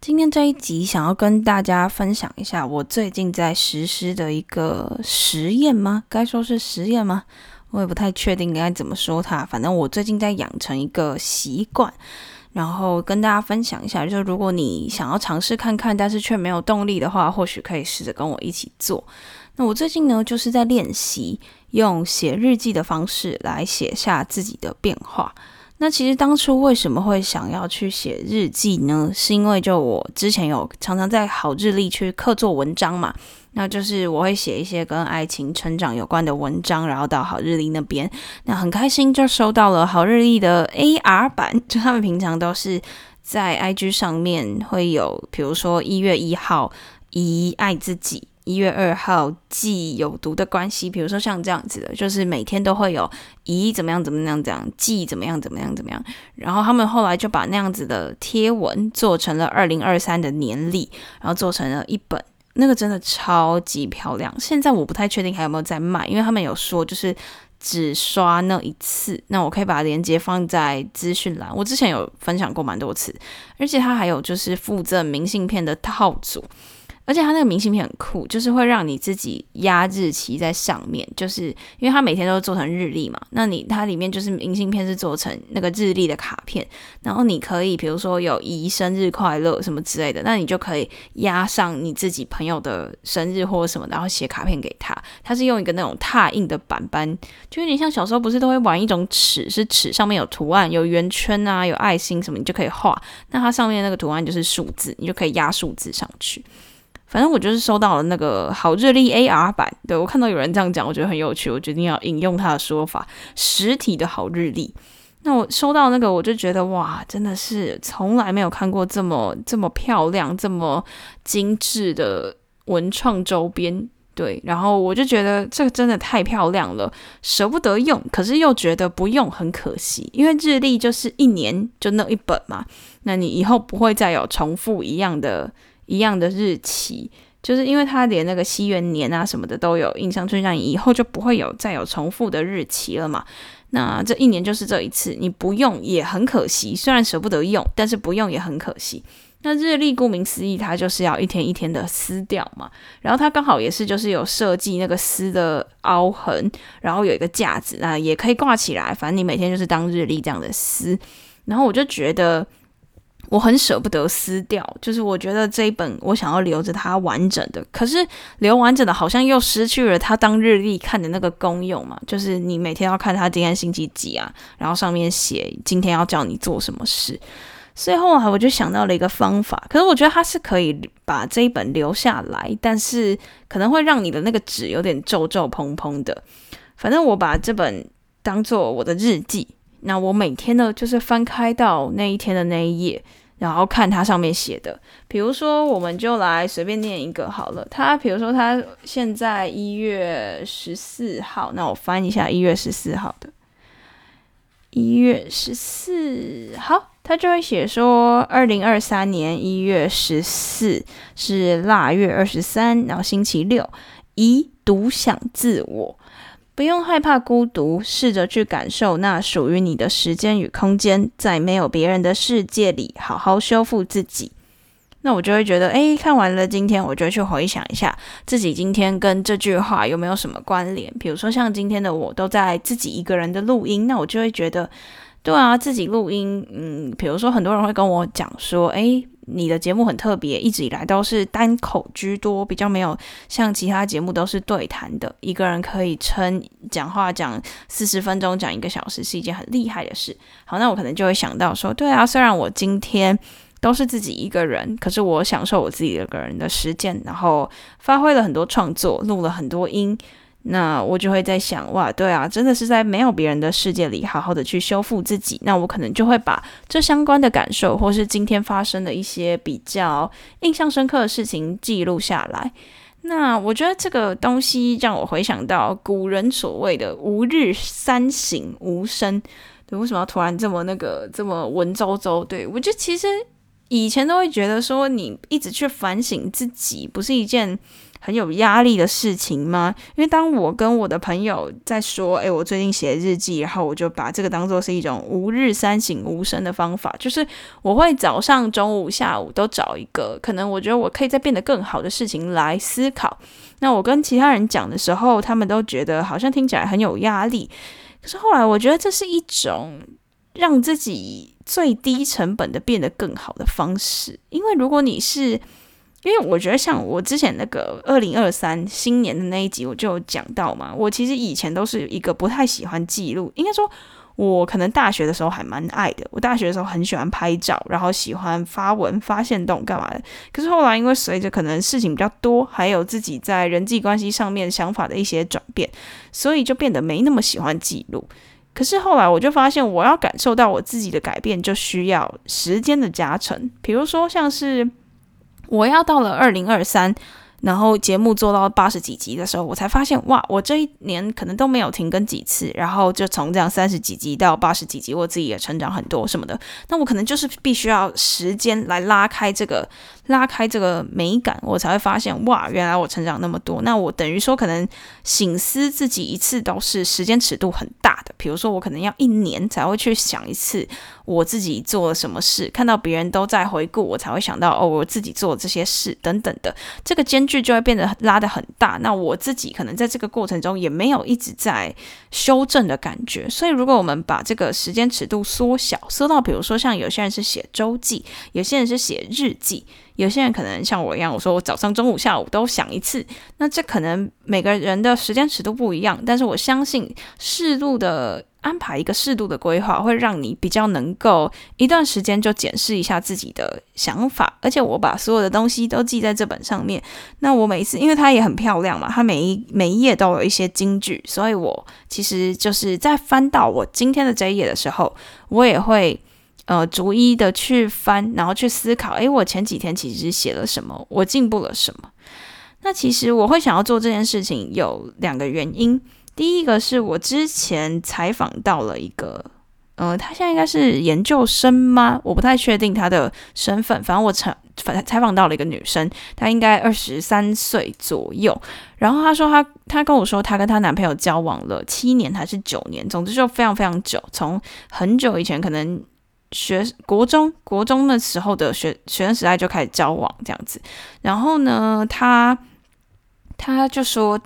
今天这一集想要跟大家分享一下我最近在实施的一个实验吗？该说是实验吗？我也不太确定该怎么说它。反正我最近在养成一个习惯，然后跟大家分享一下。就是如果你想要尝试看看，但是却没有动力的话，或许可以试着跟我一起做。那我最近呢，就是在练习用写日记的方式来写下自己的变化。那其实当初为什么会想要去写日记呢？是因为就我之前有常常在好日历去刻做文章嘛，那就是我会写一些跟爱情成长有关的文章，然后到好日历那边，那很开心就收到了好日历的 AR 版，就他们平常都是在 IG 上面会有，比如说一月一号，一爱自己。一月二号记有毒的关系，比如说像这样子的，就是每天都会有咦怎么样怎么样怎样记怎么样怎么样怎么样，然后他们后来就把那样子的贴文做成了二零二三的年历，然后做成了一本，那个真的超级漂亮。现在我不太确定还有没有在卖，因为他们有说就是只刷那一次，那我可以把链接放在资讯栏，我之前有分享过蛮多次，而且它还有就是附赠明信片的套组。而且它那个明信片很酷，就是会让你自己压日期在上面，就是因为它每天都是做成日历嘛。那你它里面就是明信片是做成那个日历的卡片，然后你可以比如说有姨生日快乐什么之类的，那你就可以压上你自己朋友的生日或者什么，然后写卡片给他。它是用一个那种拓印的板板，就有点像小时候不是都会玩一种尺，是尺上面有图案，有圆圈啊，有爱心什么，你就可以画。那它上面那个图案就是数字，你就可以压数字上去。反正我就是收到了那个好日历 AR 版，对我看到有人这样讲，我觉得很有趣，我决定要引用他的说法，实体的好日历。那我收到那个，我就觉得哇，真的是从来没有看过这么这么漂亮、这么精致的文创周边，对。然后我就觉得这个真的太漂亮了，舍不得用，可是又觉得不用很可惜，因为日历就是一年就那一本嘛，那你以后不会再有重复一样的。一样的日期，就是因为它连那个西元年啊什么的都有印象，就像以后就不会有再有重复的日期了嘛。那这一年就是这一次，你不用也很可惜，虽然舍不得用，但是不用也很可惜。那日历顾名思义，它就是要一天一天的撕掉嘛。然后它刚好也是就是有设计那个撕的凹痕，然后有一个架子，那也可以挂起来，反正你每天就是当日历这样的撕。然后我就觉得。我很舍不得撕掉，就是我觉得这一本我想要留着它完整的，可是留完整的好像又失去了它当日历看的那个功用嘛。就是你每天要看它今天星期几啊，然后上面写今天要叫你做什么事。所以后来我就想到了一个方法，可是我觉得它是可以把这一本留下来，但是可能会让你的那个纸有点皱皱蓬蓬的。反正我把这本当做我的日记。那我每天呢，就是翻开到那一天的那一页，然后看它上面写的。比如说，我们就来随便念一个好了。它比如说，它现在一月十四号，那我翻一下一月十四号的。一月十四号，它就会写说，二零二三年一月十四是腊月二十三，然后星期六，一独享自我。不用害怕孤独，试着去感受那属于你的时间与空间，在没有别人的世界里，好好修复自己。那我就会觉得，诶，看完了今天，我就去回想一下自己今天跟这句话有没有什么关联。比如说，像今天的我都在自己一个人的录音，那我就会觉得，对啊，自己录音，嗯，比如说很多人会跟我讲说，诶。你的节目很特别，一直以来都是单口居多，比较没有像其他节目都是对谈的，一个人可以撑讲话讲四十分钟，讲一个小时是一件很厉害的事。好，那我可能就会想到说，对啊，虽然我今天都是自己一个人，可是我享受我自己一个人的时间，然后发挥了很多创作，录了很多音。那我就会在想，哇，对啊，真的是在没有别人的世界里，好好的去修复自己。那我可能就会把这相关的感受，或是今天发生的一些比较印象深刻的事情记录下来。那我觉得这个东西让我回想到古人所谓的“吾日三省吾身”。对，为什么要突然这么那个这么文绉绉？对我觉得其实以前都会觉得说，你一直去反省自己，不是一件。很有压力的事情吗？因为当我跟我的朋友在说，诶，我最近写日记，然后我就把这个当做是一种吾日三省吾身的方法，就是我会早上、中午、下午都找一个可能我觉得我可以再变得更好的事情来思考。那我跟其他人讲的时候，他们都觉得好像听起来很有压力。可是后来我觉得这是一种让自己最低成本的变得更好的方式，因为如果你是。因为我觉得，像我之前那个二零二三新年的那一集，我就讲到嘛，我其实以前都是一个不太喜欢记录。应该说，我可能大学的时候还蛮爱的。我大学的时候很喜欢拍照，然后喜欢发文、发现动干嘛的。可是后来，因为随着可能事情比较多，还有自己在人际关系上面想法的一些转变，所以就变得没那么喜欢记录。可是后来，我就发现，我要感受到我自己的改变，就需要时间的加成。比如说，像是。我要到了二零二三，然后节目做到八十几集的时候，我才发现哇，我这一年可能都没有停更几次，然后就从这样三十几集到八十几集，我自己也成长很多什么的。那我可能就是必须要时间来拉开这个。拉开这个美感，我才会发现哇，原来我成长那么多。那我等于说，可能醒思自己一次都是时间尺度很大的。比如说，我可能要一年才会去想一次我自己做了什么事，看到别人都在回顾，我才会想到哦，我自己做这些事等等的。这个间距就会变得拉得很大。那我自己可能在这个过程中也没有一直在修正的感觉。所以，如果我们把这个时间尺度缩小，缩到比如说像有些人是写周记，有些人是写日记。有些人可能像我一样，我说我早上、中午、下午都想一次，那这可能每个人的时间尺度不一样，但是我相信适度的安排一个适度的规划，会让你比较能够一段时间就检视一下自己的想法。而且我把所有的东西都记在这本上面，那我每一次，因为它也很漂亮嘛，它每一每一页都有一些金句，所以我其实就是在翻到我今天的这一页的时候，我也会。呃，逐一的去翻，然后去思考，诶，我前几天其实写了什么，我进步了什么？那其实我会想要做这件事情有两个原因，第一个是我之前采访到了一个，呃，他现在应该是研究生吗？我不太确定他的身份，反正我采采采访到了一个女生，她应该二十三岁左右，然后她说她她跟我说她跟她男朋友交往了七年还是九年，总之就非常非常久，从很久以前可能。学国中国中的时候的学学生时代就开始交往这样子，然后呢，他他就说，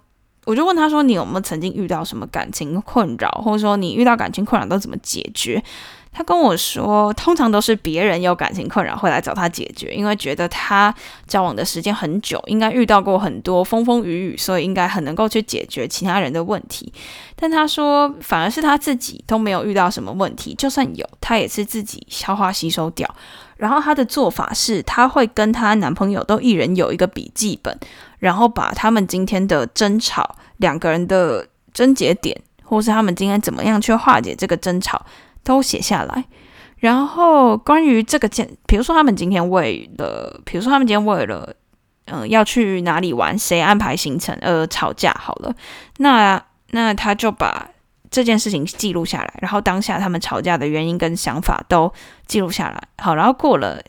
我就问他说，你有没有曾经遇到什么感情困扰，或者说你遇到感情困扰都怎么解决？他跟我说，通常都是别人有感情困扰会来找他解决，因为觉得他交往的时间很久，应该遇到过很多风风雨雨，所以应该很能够去解决其他人的问题。但他说，反而是他自己都没有遇到什么问题，就算有，他也是自己消化吸收掉。然后他的做法是，他会跟他男朋友都一人有一个笔记本，然后把他们今天的争吵、两个人的症结点，或是他们今天怎么样去化解这个争吵。都写下来，然后关于这个件，比如说他们今天为了，比如说他们今天为了，嗯，要去哪里玩，谁安排行程呃吵架，好了，那那他就把这件事情记录下来，然后当下他们吵架的原因跟想法都记录下来，好，然后过了。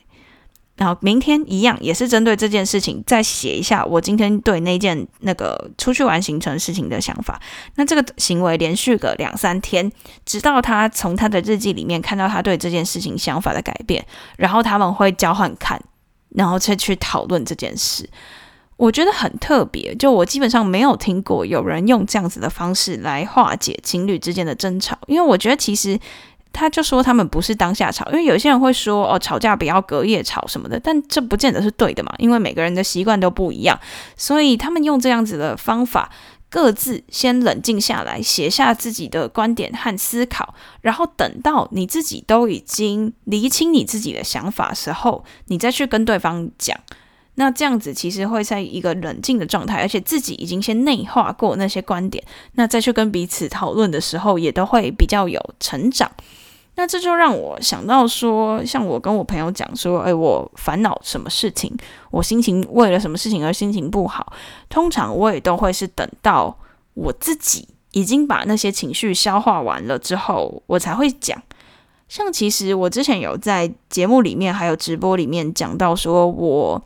然后明天一样也是针对这件事情再写一下我今天对那件那个出去玩行程事情的想法。那这个行为连续个两三天，直到他从他的日记里面看到他对这件事情想法的改变，然后他们会交换看，然后再去讨论这件事。我觉得很特别，就我基本上没有听过有人用这样子的方式来化解情侣之间的争吵，因为我觉得其实。他就说他们不是当下吵，因为有些人会说哦吵架不要隔夜吵什么的，但这不见得是对的嘛，因为每个人的习惯都不一样，所以他们用这样子的方法，各自先冷静下来，写下自己的观点和思考，然后等到你自己都已经厘清你自己的想法时候，你再去跟对方讲。那这样子其实会在一个冷静的状态，而且自己已经先内化过那些观点，那再去跟彼此讨论的时候，也都会比较有成长。那这就让我想到说，像我跟我朋友讲说，诶，我烦恼什么事情，我心情为了什么事情而心情不好，通常我也都会是等到我自己已经把那些情绪消化完了之后，我才会讲。像其实我之前有在节目里面还有直播里面讲到说，我。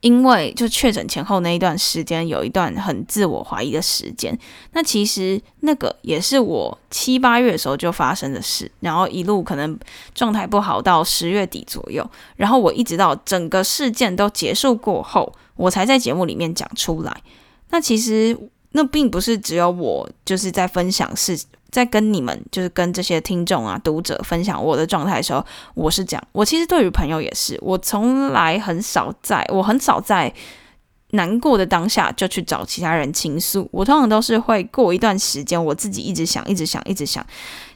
因为就确诊前后那一段时间，有一段很自我怀疑的时间。那其实那个也是我七八月的时候就发生的事，然后一路可能状态不好到十月底左右，然后我一直到整个事件都结束过后，我才在节目里面讲出来。那其实那并不是只有我就是在分享事。在跟你们，就是跟这些听众啊、读者分享我的状态的时候，我是讲，我其实对于朋友也是，我从来很少在，我很少在难过的当下就去找其他人倾诉。我通常都是会过一段时间，我自己一直想、一直想、一直想，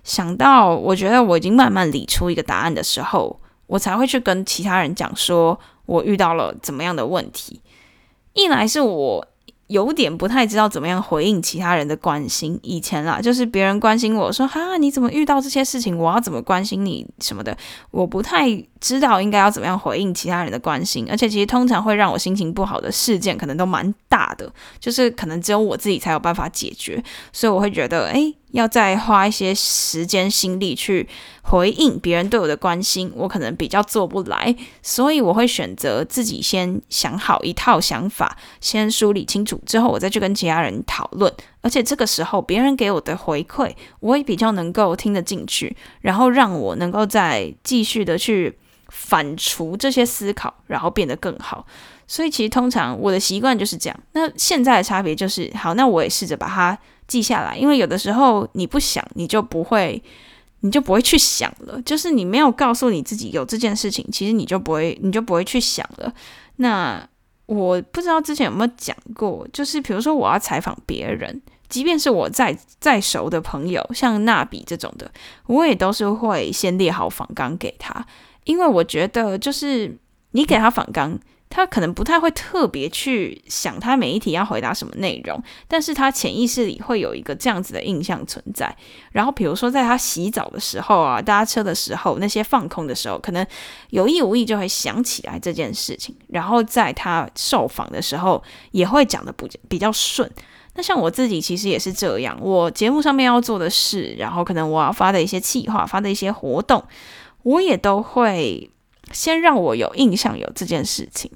想到我觉得我已经慢慢理出一个答案的时候，我才会去跟其他人讲，说我遇到了怎么样的问题。一来是我。有点不太知道怎么样回应其他人的关心。以前啦，就是别人关心我说：“哈，你怎么遇到这些事情？我要怎么关心你什么的？”我不太知道应该要怎么样回应其他人的关心。而且，其实通常会让我心情不好的事件，可能都蛮大的，就是可能只有我自己才有办法解决。所以，我会觉得，哎。要再花一些时间心力去回应别人对我的关心，我可能比较做不来，所以我会选择自己先想好一套想法，先梳理清楚之后，我再去跟其他人讨论。而且这个时候，别人给我的回馈，我也比较能够听得进去，然后让我能够再继续的去反刍这些思考，然后变得更好。所以其实通常我的习惯就是这样。那现在的差别就是，好，那我也试着把它。记下来，因为有的时候你不想，你就不会，你就不会去想了。就是你没有告诉你自己有这件事情，其实你就不会，你就不会去想了。那我不知道之前有没有讲过，就是比如说我要采访别人，即便是我再再熟的朋友，像纳比这种的，我也都是会先列好访纲给他，因为我觉得就是你给他访纲。他可能不太会特别去想他每一题要回答什么内容，但是他潜意识里会有一个这样子的印象存在。然后比如说在他洗澡的时候啊，搭车的时候，那些放空的时候，可能有意无意就会想起来这件事情。然后在他受访的时候，也会讲的不比较顺。那像我自己其实也是这样，我节目上面要做的事，然后可能我要发的一些企划、发的一些活动，我也都会。先让我有印象有这件事情，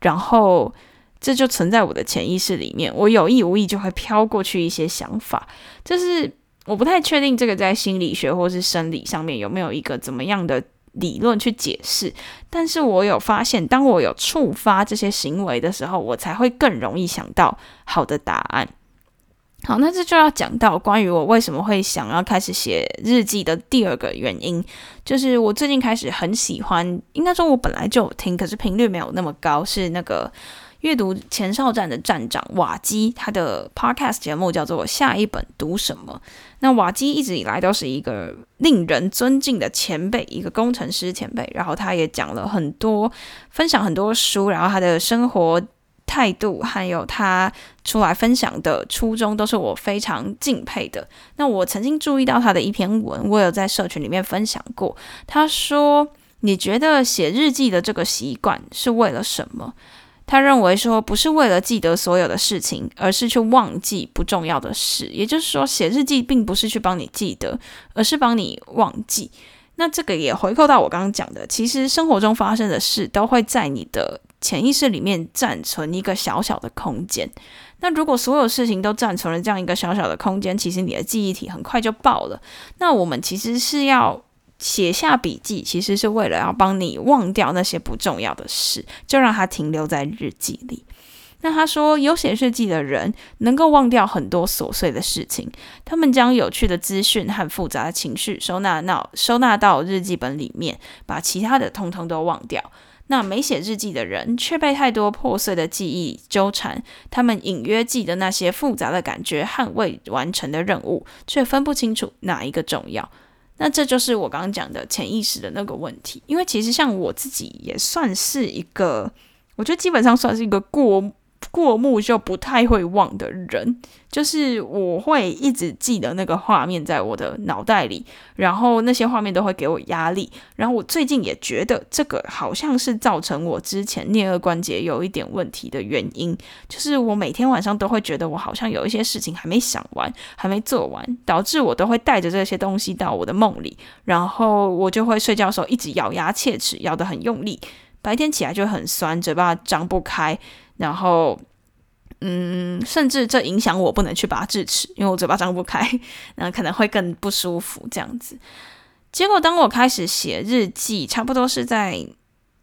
然后这就存在我的潜意识里面，我有意无意就会飘过去一些想法。就是我不太确定这个在心理学或是生理上面有没有一个怎么样的理论去解释，但是我有发现，当我有触发这些行为的时候，我才会更容易想到好的答案。好，那这就要讲到关于我为什么会想要开始写日记的第二个原因，就是我最近开始很喜欢，应该说我本来就有听，可是频率没有那么高，是那个阅读前哨站的站长瓦基他的 podcast 节目叫做《下一本读什么》。那瓦基一直以来都是一个令人尊敬的前辈，一个工程师前辈，然后他也讲了很多，分享很多书，然后他的生活。态度还有他出来分享的初衷，都是我非常敬佩的。那我曾经注意到他的一篇文，我有在社群里面分享过。他说：“你觉得写日记的这个习惯是为了什么？”他认为说，不是为了记得所有的事情，而是去忘记不重要的事。也就是说，写日记并不是去帮你记得，而是帮你忘记。那这个也回扣到我刚刚讲的，其实生活中发生的事都会在你的。潜意识里面暂存一个小小的空间，那如果所有事情都暂存了这样一个小小的空间，其实你的记忆体很快就爆了。那我们其实是要写下笔记，其实是为了要帮你忘掉那些不重要的事，就让它停留在日记里。那他说，有写日记的人能够忘掉很多琐碎的事情，他们将有趣的资讯和复杂的情绪收纳到收纳到日记本里面，把其他的通通都忘掉。那没写日记的人却被太多破碎的记忆纠缠，他们隐约记得那些复杂的感觉和未完成的任务，却分不清楚哪一个重要。那这就是我刚刚讲的潜意识的那个问题。因为其实像我自己也算是一个我觉得基本上算是一个过。过目就不太会忘的人，就是我会一直记得那个画面在我的脑袋里，然后那些画面都会给我压力。然后我最近也觉得这个好像是造成我之前颞颌关节有一点问题的原因，就是我每天晚上都会觉得我好像有一些事情还没想完，还没做完，导致我都会带着这些东西到我的梦里，然后我就会睡觉的时候一直咬牙切齿，咬得很用力，白天起来就很酸，嘴巴张不开。然后，嗯，甚至这影响我不能去拔智齿，因为我嘴巴张不开，那可能会更不舒服这样子。结果当我开始写日记，差不多是在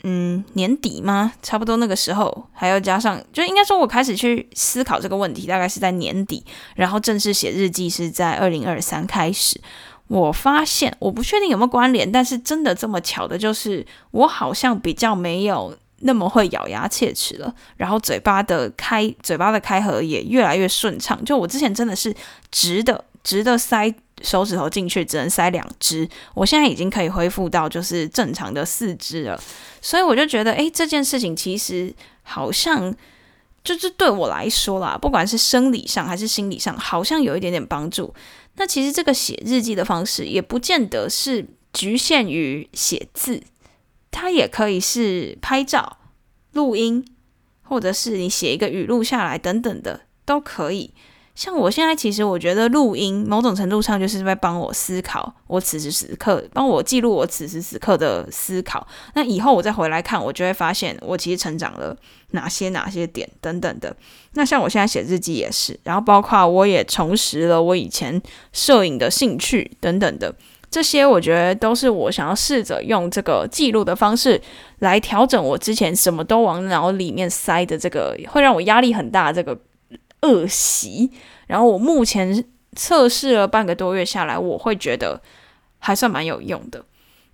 嗯年底吗？差不多那个时候，还要加上，就应该说我开始去思考这个问题，大概是在年底，然后正式写日记是在二零二三开始。我发现，我不确定有没有关联，但是真的这么巧的，就是我好像比较没有。那么会咬牙切齿了，然后嘴巴的开嘴巴的开合也越来越顺畅。就我之前真的是直的直的塞手指头进去，只能塞两只，我现在已经可以恢复到就是正常的四只了。所以我就觉得，诶，这件事情其实好像就是对我来说啦，不管是生理上还是心理上，好像有一点点帮助。那其实这个写日记的方式也不见得是局限于写字。它也可以是拍照、录音，或者是你写一个语录下来等等的都可以。像我现在，其实我觉得录音某种程度上就是在帮我思考，我此时此刻帮我记录我此时此刻的思考。那以后我再回来看，我就会发现我其实成长了哪些哪些点等等的。那像我现在写日记也是，然后包括我也重拾了我以前摄影的兴趣等等的。这些我觉得都是我想要试着用这个记录的方式来调整我之前什么都往脑里面塞的这个会让我压力很大这个恶习。然后我目前测试了半个多月下来，我会觉得还算蛮有用的。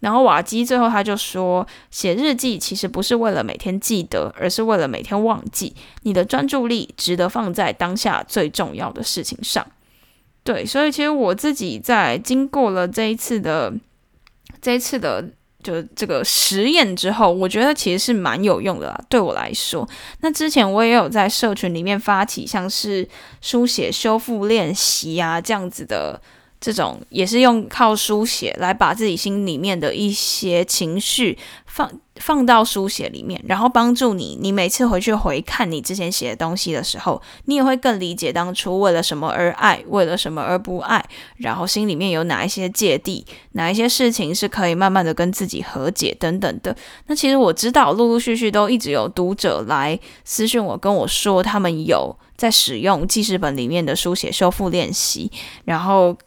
然后瓦基最后他就说，写日记其实不是为了每天记得，而是为了每天忘记。你的专注力值得放在当下最重要的事情上。对，所以其实我自己在经过了这一次的这一次的就这个实验之后，我觉得其实是蛮有用的啦。对我来说，那之前我也有在社群里面发起像是书写修复练习啊这样子的。这种也是用靠书写来把自己心里面的一些情绪放放到书写里面，然后帮助你。你每次回去回看你之前写的东西的时候，你也会更理解当初为了什么而爱，为了什么而不爱，然后心里面有哪一些芥蒂，哪一些事情是可以慢慢的跟自己和解等等的。那其实我知道，陆陆续续都一直有读者来私信我，跟我说他们有在使用记事本里面的书写修复练习，然后。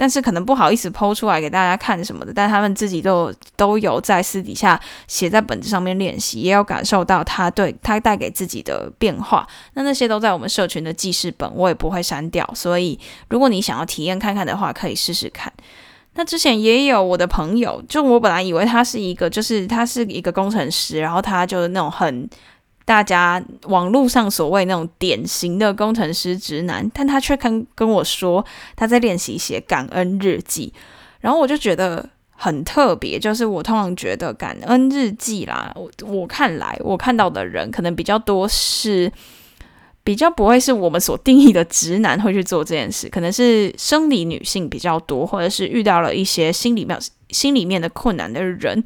但是可能不好意思剖出来给大家看什么的，但他们自己都都有在私底下写在本子上面练习，也有感受到他对他带给自己的变化。那那些都在我们社群的记事本，我也不会删掉。所以如果你想要体验看看的话，可以试试看。那之前也有我的朋友，就我本来以为他是一个，就是他是一个工程师，然后他就是那种很。大家网络上所谓那种典型的工程师直男，但他却跟跟我说他在练习写感恩日记，然后我就觉得很特别。就是我通常觉得感恩日记啦，我我看来我看到的人可能比较多是比较不会是我们所定义的直男会去做这件事，可能是生理女性比较多，或者是遇到了一些心里面心里面的困难的人。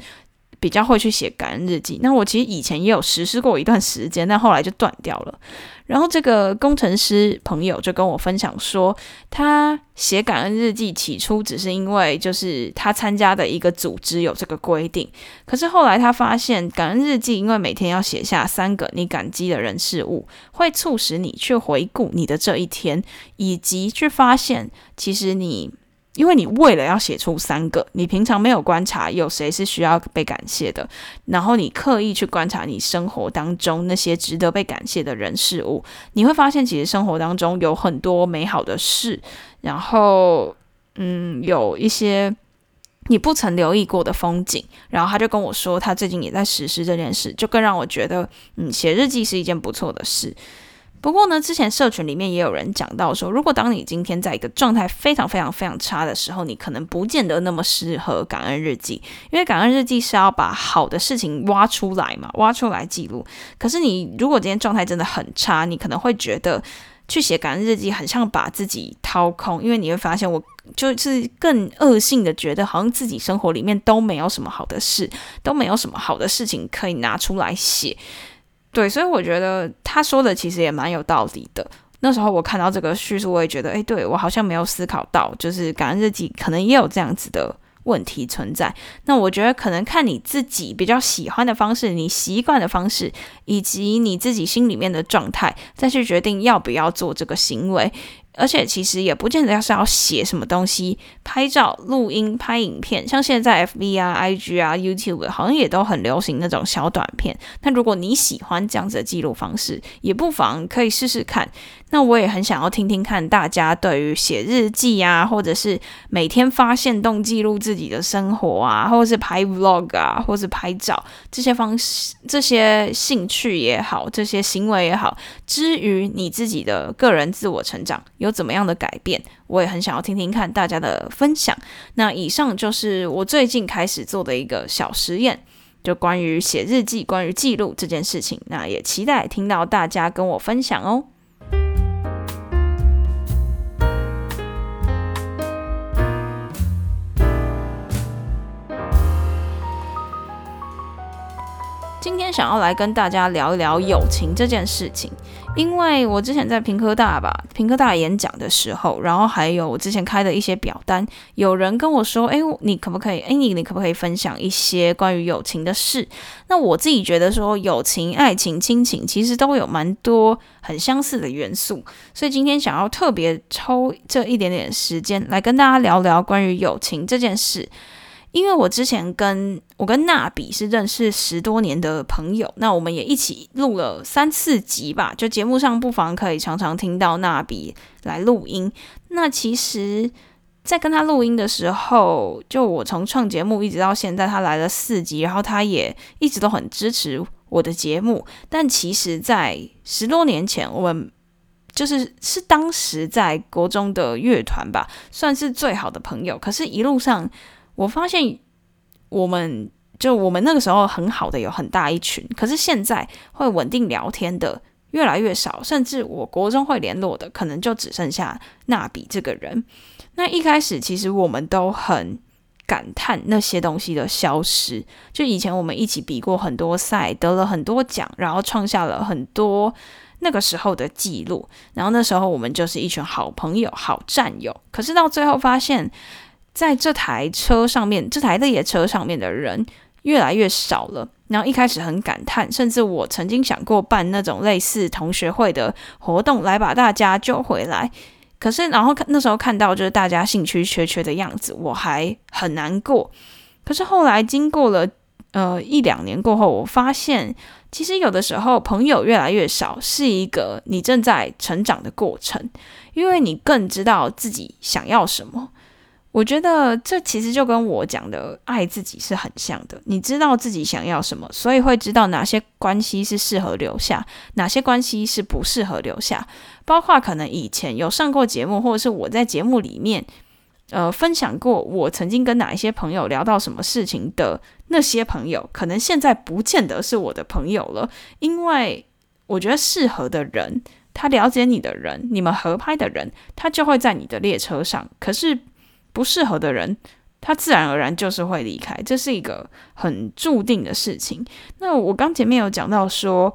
比较会去写感恩日记，那我其实以前也有实施过一段时间，但后来就断掉了。然后这个工程师朋友就跟我分享说，他写感恩日记起初只是因为就是他参加的一个组织有这个规定，可是后来他发现感恩日记因为每天要写下三个你感激的人事物，会促使你去回顾你的这一天，以及去发现其实你。因为你为了要写出三个，你平常没有观察有谁是需要被感谢的，然后你刻意去观察你生活当中那些值得被感谢的人事物，你会发现其实生活当中有很多美好的事，然后嗯，有一些你不曾留意过的风景。然后他就跟我说，他最近也在实施这件事，就更让我觉得，嗯，写日记是一件不错的事。不过呢，之前社群里面也有人讲到说，如果当你今天在一个状态非常非常非常差的时候，你可能不见得那么适合感恩日记，因为感恩日记是要把好的事情挖出来嘛，挖出来记录。可是你如果今天状态真的很差，你可能会觉得。去写感恩日记，很像把自己掏空，因为你会发现，我就是更恶性的觉得，好像自己生活里面都没有什么好的事，都没有什么好的事情可以拿出来写。对，所以我觉得他说的其实也蛮有道理的。那时候我看到这个叙述，我也觉得，哎，对我好像没有思考到，就是感恩日记可能也有这样子的。问题存在，那我觉得可能看你自己比较喜欢的方式，你习惯的方式，以及你自己心里面的状态，再去决定要不要做这个行为。而且其实也不见得要是要写什么东西，拍照、录音、拍影片，像现在 F B 啊、I G 啊、YouTube 好像也都很流行那种小短片。那如果你喜欢这样子的记录方式，也不妨可以试试看。那我也很想要听听看大家对于写日记啊，或者是每天发现动记录自己的生活啊，或者是拍 Vlog 啊，或是拍照这些方式、这些兴趣也好，这些行为也好，之于你自己的个人自我成长。有怎么样的改变？我也很想要听听看大家的分享。那以上就是我最近开始做的一个小实验，就关于写日记、关于记录这件事情。那也期待听到大家跟我分享哦。天想要来跟大家聊一聊友情这件事情。因为我之前在平科大吧，平科大演讲的时候，然后还有我之前开的一些表单，有人跟我说：“哎，你可不可以？哎，你你可不可以分享一些关于友情的事？”那我自己觉得说，友情、爱情、亲情其实都有蛮多很相似的元素，所以今天想要特别抽这一点点时间来跟大家聊聊关于友情这件事。因为我之前跟我跟娜比是认识十多年的朋友，那我们也一起录了三四集吧。就节目上不妨可以常常听到娜比来录音。那其实，在跟他录音的时候，就我从创节目一直到现在，他来了四集，然后他也一直都很支持我的节目。但其实，在十多年前，我们就是是当时在国中的乐团吧，算是最好的朋友。可是，一路上。我发现，我们就我们那个时候很好的有很大一群，可是现在会稳定聊天的越来越少，甚至我国中会联络的，可能就只剩下纳比这个人。那一开始其实我们都很感叹那些东西的消失。就以前我们一起比过很多赛，得了很多奖，然后创下了很多那个时候的记录。然后那时候我们就是一群好朋友、好战友。可是到最后发现。在这台车上面，这台列车上面的人越来越少了。然后一开始很感叹，甚至我曾经想过办那种类似同学会的活动，来把大家揪回来。可是，然后看那时候看到就是大家兴趣缺缺的样子，我还很难过。可是后来经过了呃一两年过后，我发现其实有的时候朋友越来越少，是一个你正在成长的过程，因为你更知道自己想要什么。我觉得这其实就跟我讲的爱自己是很像的。你知道自己想要什么，所以会知道哪些关系是适合留下，哪些关系是不适合留下。包括可能以前有上过节目，或者是我在节目里面，呃，分享过我曾经跟哪一些朋友聊到什么事情的那些朋友，可能现在不见得是我的朋友了。因为我觉得适合的人，他了解你的人，你们合拍的人，他就会在你的列车上。可是。不适合的人，他自然而然就是会离开，这是一个很注定的事情。那我刚前面有讲到说，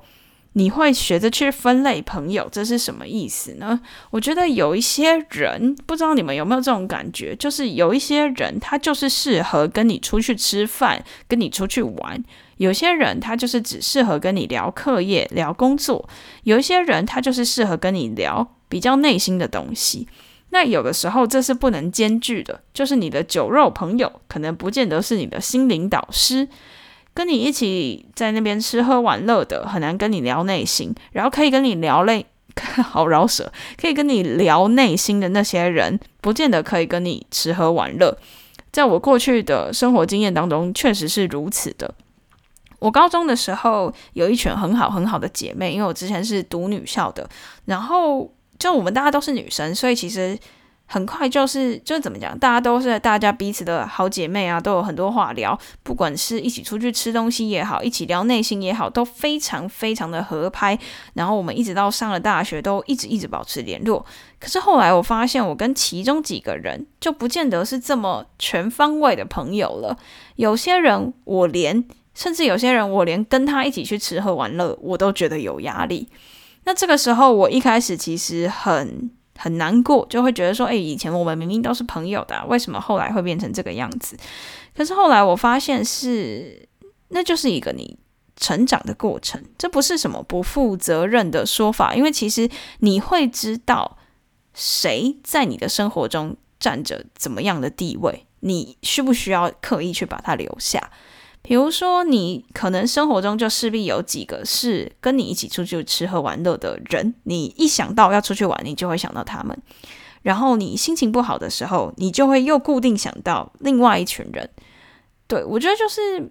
你会学着去分类朋友，这是什么意思呢？我觉得有一些人，不知道你们有没有这种感觉，就是有一些人他就是适合跟你出去吃饭，跟你出去玩；有些人他就是只适合跟你聊课业、聊工作；有一些人他就是适合跟你聊比较内心的东西。那有的时候这是不能兼具的，就是你的酒肉朋友可能不见得是你的心灵导师，跟你一起在那边吃喝玩乐的，很难跟你聊内心。然后可以跟你聊内，好饶舌，可以跟你聊内心的那些人，不见得可以跟你吃喝玩乐。在我过去的生活经验当中，确实是如此的。我高中的时候有一群很好很好的姐妹，因为我之前是读女校的，然后就我们大家都是女生，所以其实。很快就是就是怎么讲，大家都是大家彼此的好姐妹啊，都有很多话聊。不管是一起出去吃东西也好，一起聊内心也好，都非常非常的合拍。然后我们一直到上了大学，都一直一直保持联络。可是后来我发现，我跟其中几个人就不见得是这么全方位的朋友了。有些人我连，甚至有些人我连跟他一起去吃喝玩乐，我都觉得有压力。那这个时候，我一开始其实很。很难过，就会觉得说，哎，以前我们明明都是朋友的，为什么后来会变成这个样子？可是后来我发现是，那就是一个你成长的过程，这不是什么不负责任的说法，因为其实你会知道谁在你的生活中占着怎么样的地位，你需不需要刻意去把他留下？比如说，你可能生活中就势必有几个是跟你一起出去吃喝玩乐的人，你一想到要出去玩，你就会想到他们。然后你心情不好的时候，你就会又固定想到另外一群人。对我觉得就是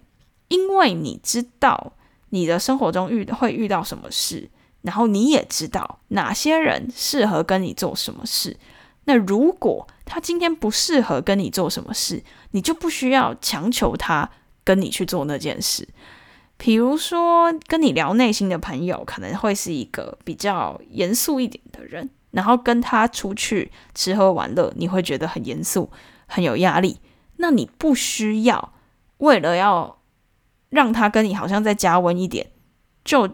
因为你知道你的生活中遇会遇到什么事，然后你也知道哪些人适合跟你做什么事。那如果他今天不适合跟你做什么事，你就不需要强求他。跟你去做那件事，比如说跟你聊内心的朋友，可能会是一个比较严肃一点的人，然后跟他出去吃喝玩乐，你会觉得很严肃、很有压力。那你不需要为了要让他跟你好像再加温一点，就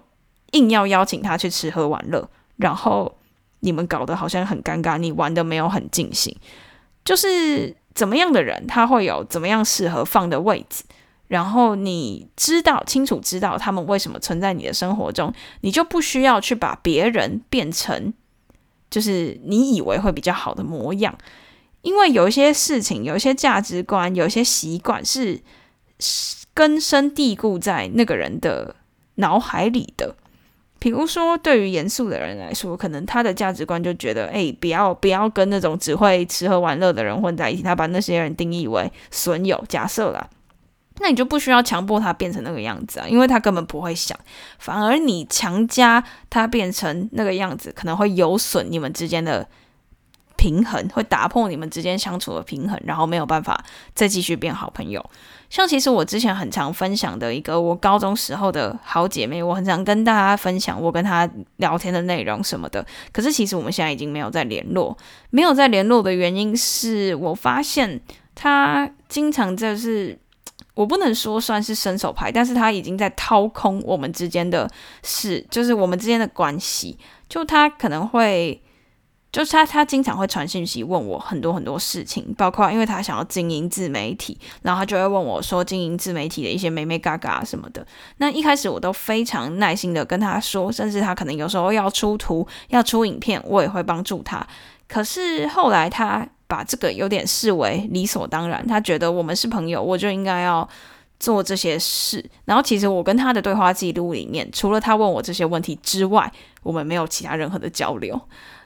硬要邀请他去吃喝玩乐，然后你们搞得好像很尴尬，你玩的没有很尽兴。就是怎么样的人，他会有怎么样适合放的位置。然后你知道清楚知道他们为什么存在你的生活中，你就不需要去把别人变成就是你以为会比较好的模样，因为有一些事情、有一些价值观、有一些习惯是根深蒂固在那个人的脑海里的。比如说，对于严肃的人来说，可能他的价值观就觉得，哎，不要不要跟那种只会吃喝玩乐的人混在一起，他把那些人定义为损友。假设了。那你就不需要强迫他变成那个样子啊，因为他根本不会想，反而你强加他变成那个样子，可能会有损你们之间的平衡，会打破你们之间相处的平衡，然后没有办法再继续变好朋友。像其实我之前很常分享的一个我高中时候的好姐妹，我很常跟大家分享我跟她聊天的内容什么的。可是其实我们现在已经没有再联络，没有再联络的原因是我发现她经常就是。我不能说算是伸手牌，但是他已经在掏空我们之间的事，就是我们之间的关系。就他可能会，就是他他经常会传信息问我很多很多事情，包括因为他想要经营自媒体，然后他就会问我说经营自媒体的一些美美嘎嘎什么的。那一开始我都非常耐心的跟他说，甚至他可能有时候要出图、要出影片，我也会帮助他。可是后来他。把这个有点视为理所当然，他觉得我们是朋友，我就应该要做这些事。然后其实我跟他的对话记录里面，除了他问我这些问题之外，我们没有其他任何的交流。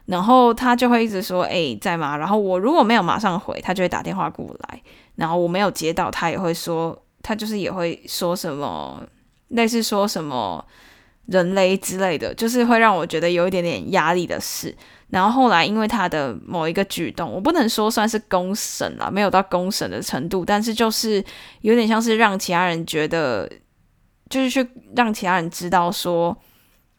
然后他就会一直说：“哎，在吗？”然后我如果没有马上回，他就会打电话过来。然后我没有接到，他也会说，他就是也会说什么，类似说什么人类之类的，就是会让我觉得有一点点压力的事。然后后来，因为他的某一个举动，我不能说算是公审了，没有到公审的程度，但是就是有点像是让其他人觉得，就是去让其他人知道说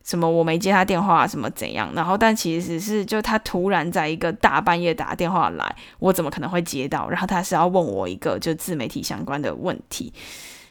什么我没接他电话，什么怎样。然后，但其实是就他突然在一个大半夜打电话来，我怎么可能会接到？然后他是要问我一个就自媒体相关的问题。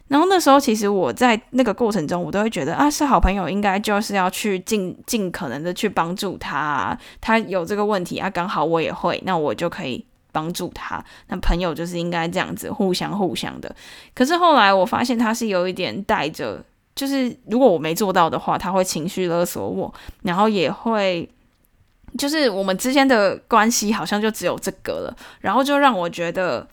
然后那时候，其实我在那个过程中，我都会觉得啊，是好朋友，应该就是要去尽尽可能的去帮助他。他有这个问题啊，刚好我也会，那我就可以帮助他。那朋友就是应该这样子，互相互相的。可是后来我发现他是有一点带着，就是如果我没做到的话，他会情绪勒索我，然后也会，就是我们之间的关系好像就只有这个了，然后就让我觉得。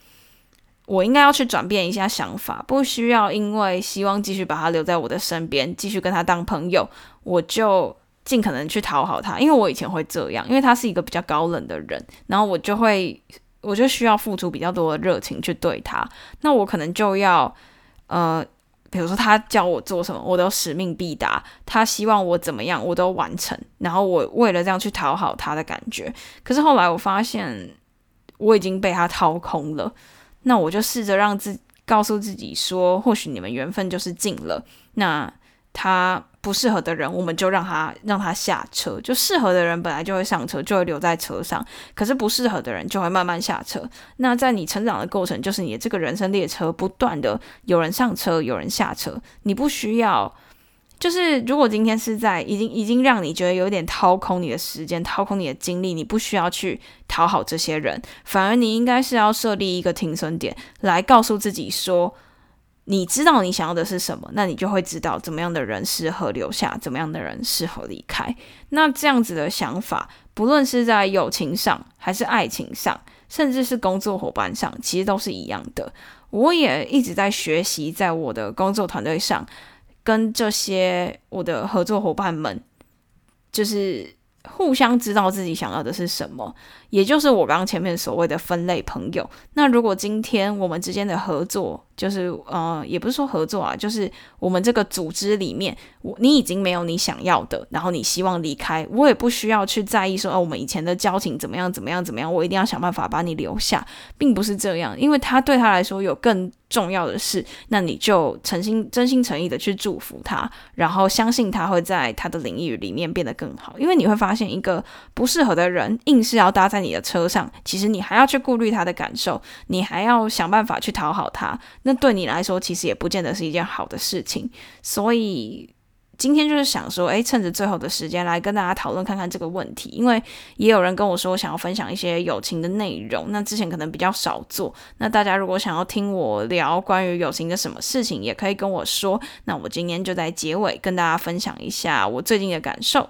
我应该要去转变一下想法，不需要因为希望继续把他留在我的身边，继续跟他当朋友，我就尽可能去讨好他。因为我以前会这样，因为他是一个比较高冷的人，然后我就会，我就需要付出比较多的热情去对他。那我可能就要，呃，比如说他叫我做什么，我都使命必达；他希望我怎么样，我都完成。然后我为了这样去讨好他的感觉，可是后来我发现我已经被他掏空了。那我就试着让自告诉自己说，或许你们缘分就是尽了。那他。不适合的人，我们就让他让他下车。就适合的人本来就会上车，就会留在车上。可是不适合的人就会慢慢下车。那在你成长的过程，就是你的这个人生列车不断的有人上车，有人下车。你不需要，就是如果今天是在已经已经让你觉得有点掏空你的时间，掏空你的精力，你不需要去讨好这些人，反而你应该是要设立一个停损点，来告诉自己说。你知道你想要的是什么，那你就会知道怎么样的人适合留下，怎么样的人适合离开。那这样子的想法，不论是在友情上，还是爱情上，甚至是工作伙伴上，其实都是一样的。我也一直在学习，在我的工作团队上，跟这些我的合作伙伴们，就是互相知道自己想要的是什么。也就是我刚刚前面所谓的分类朋友。那如果今天我们之间的合作，就是呃，也不是说合作啊，就是我们这个组织里面，我你已经没有你想要的，然后你希望离开，我也不需要去在意说，哦，我们以前的交情怎么样怎么样怎么样，我一定要想办法把你留下，并不是这样，因为他对他来说有更重要的事，那你就诚心真心诚意的去祝福他，然后相信他会在他的领域里面变得更好，因为你会发现一个不适合的人，硬是要搭在。你的车上，其实你还要去顾虑他的感受，你还要想办法去讨好他，那对你来说其实也不见得是一件好的事情。所以今天就是想说，诶，趁着最后的时间来跟大家讨论看看这个问题，因为也有人跟我说我想要分享一些友情的内容，那之前可能比较少做。那大家如果想要听我聊关于友情的什么事情，也可以跟我说。那我今天就在结尾跟大家分享一下我最近的感受。